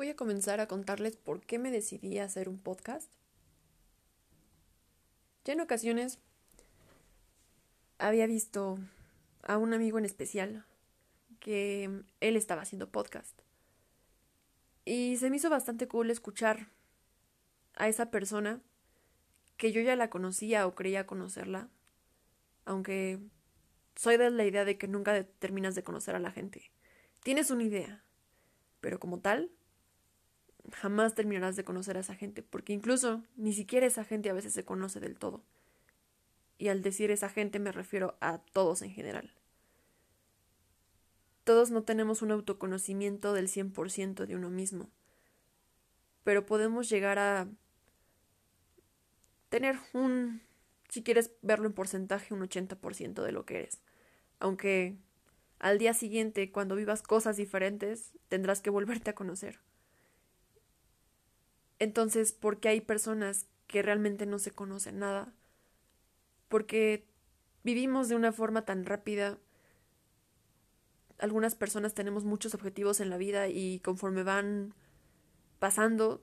voy a comenzar a contarles por qué me decidí a hacer un podcast. Ya en ocasiones había visto a un amigo en especial que él estaba haciendo podcast. Y se me hizo bastante cool escuchar a esa persona que yo ya la conocía o creía conocerla, aunque soy de la idea de que nunca terminas de conocer a la gente. Tienes una idea, pero como tal, jamás terminarás de conocer a esa gente, porque incluso ni siquiera esa gente a veces se conoce del todo. Y al decir esa gente me refiero a todos en general. Todos no tenemos un autoconocimiento del 100% de uno mismo, pero podemos llegar a tener un, si quieres verlo en porcentaje, un 80% de lo que eres. Aunque al día siguiente, cuando vivas cosas diferentes, tendrás que volverte a conocer. Entonces, ¿por qué hay personas que realmente no se conocen nada? Porque vivimos de una forma tan rápida. Algunas personas tenemos muchos objetivos en la vida y conforme van pasando,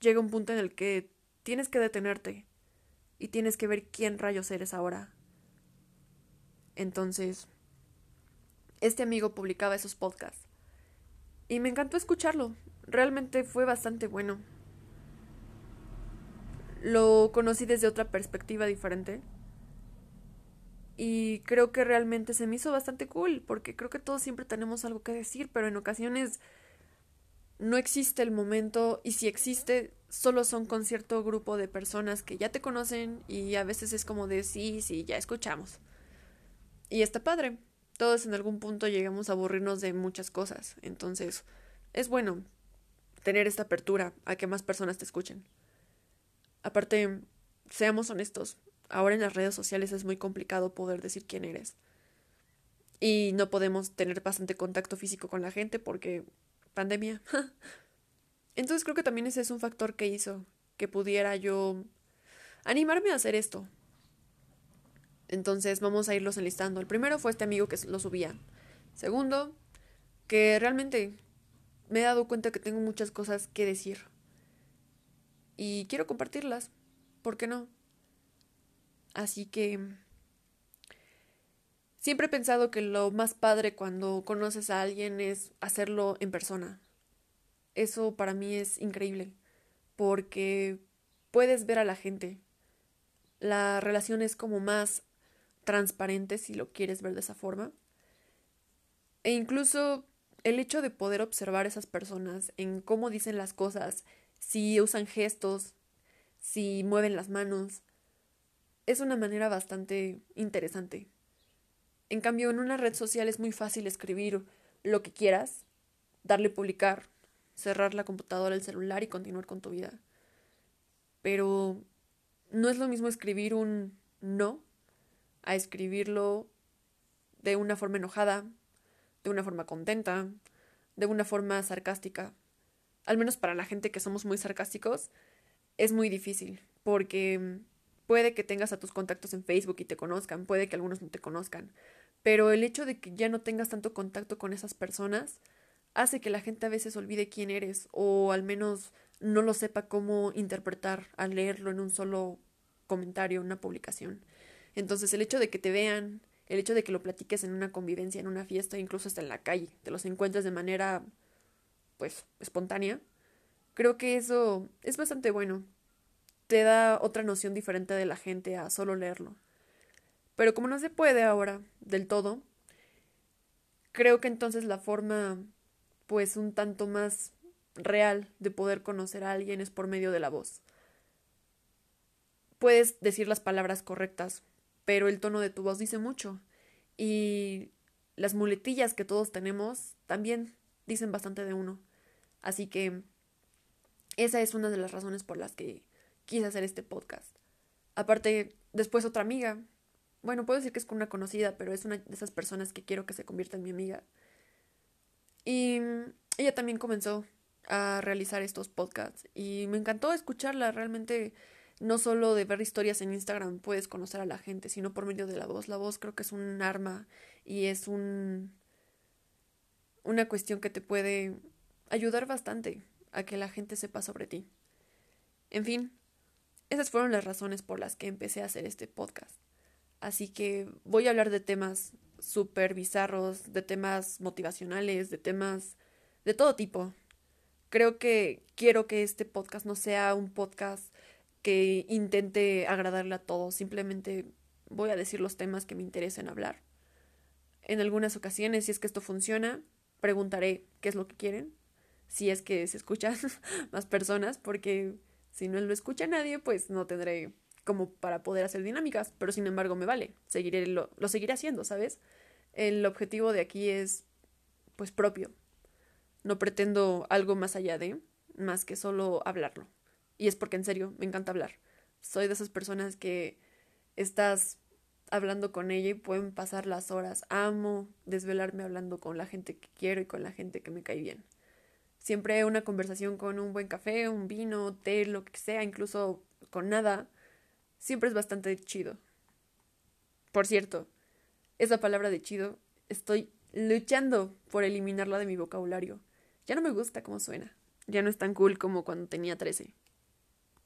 llega un punto en el que tienes que detenerte y tienes que ver quién rayos eres ahora. Entonces, este amigo publicaba esos podcasts y me encantó escucharlo. Realmente fue bastante bueno lo conocí desde otra perspectiva diferente. Y creo que realmente se me hizo bastante cool, porque creo que todos siempre tenemos algo que decir, pero en ocasiones no existe el momento y si existe, solo son con cierto grupo de personas que ya te conocen y a veces es como de sí, sí, ya escuchamos. Y está padre. Todos en algún punto llegamos a aburrirnos de muchas cosas, entonces es bueno tener esta apertura a que más personas te escuchen. Aparte, seamos honestos, ahora en las redes sociales es muy complicado poder decir quién eres. Y no podemos tener bastante contacto físico con la gente porque pandemia. Entonces creo que también ese es un factor que hizo que pudiera yo animarme a hacer esto. Entonces vamos a irlos enlistando. El primero fue este amigo que lo subía. Segundo, que realmente me he dado cuenta que tengo muchas cosas que decir y quiero compartirlas. ¿Por qué no? Así que siempre he pensado que lo más padre cuando conoces a alguien es hacerlo en persona. Eso para mí es increíble, porque puedes ver a la gente. La relación es como más transparente si lo quieres ver de esa forma. E incluso el hecho de poder observar a esas personas en cómo dicen las cosas, si usan gestos, si mueven las manos. Es una manera bastante interesante. En cambio, en una red social es muy fácil escribir lo que quieras, darle publicar, cerrar la computadora, el celular y continuar con tu vida. Pero no es lo mismo escribir un no a escribirlo de una forma enojada, de una forma contenta, de una forma sarcástica al menos para la gente que somos muy sarcásticos, es muy difícil, porque puede que tengas a tus contactos en Facebook y te conozcan, puede que algunos no te conozcan, pero el hecho de que ya no tengas tanto contacto con esas personas hace que la gente a veces olvide quién eres o al menos no lo sepa cómo interpretar al leerlo en un solo comentario, en una publicación. Entonces el hecho de que te vean, el hecho de que lo platiques en una convivencia, en una fiesta, incluso hasta en la calle, te los encuentres de manera pues espontánea, creo que eso es bastante bueno. Te da otra noción diferente de la gente a solo leerlo. Pero como no se puede ahora del todo, creo que entonces la forma pues un tanto más real de poder conocer a alguien es por medio de la voz. Puedes decir las palabras correctas, pero el tono de tu voz dice mucho. Y las muletillas que todos tenemos también dicen bastante de uno. Así que esa es una de las razones por las que quise hacer este podcast. Aparte, después otra amiga, bueno, puedo decir que es con una conocida, pero es una de esas personas que quiero que se convierta en mi amiga. Y ella también comenzó a realizar estos podcasts y me encantó escucharla. Realmente no solo de ver historias en Instagram puedes conocer a la gente, sino por medio de la voz. La voz creo que es un arma y es un una cuestión que te puede ayudar bastante a que la gente sepa sobre ti. En fin, esas fueron las razones por las que empecé a hacer este podcast. Así que voy a hablar de temas súper bizarros, de temas motivacionales, de temas de todo tipo. Creo que quiero que este podcast no sea un podcast que intente agradarle a todos, simplemente voy a decir los temas que me interesen hablar. En algunas ocasiones, si es que esto funciona, preguntaré qué es lo que quieren, si es que se escuchan más personas, porque si no lo escucha nadie, pues no tendré como para poder hacer dinámicas, pero sin embargo me vale, seguiré lo, lo seguiré haciendo, ¿sabes? El objetivo de aquí es pues propio. No pretendo algo más allá de, más que solo hablarlo. Y es porque en serio me encanta hablar. Soy de esas personas que estás hablando con ella y pueden pasar las horas. Amo desvelarme hablando con la gente que quiero y con la gente que me cae bien. Siempre una conversación con un buen café, un vino, té, lo que sea, incluso con nada, siempre es bastante chido. Por cierto, esa palabra de chido estoy luchando por eliminarla de mi vocabulario. Ya no me gusta cómo suena. Ya no es tan cool como cuando tenía 13.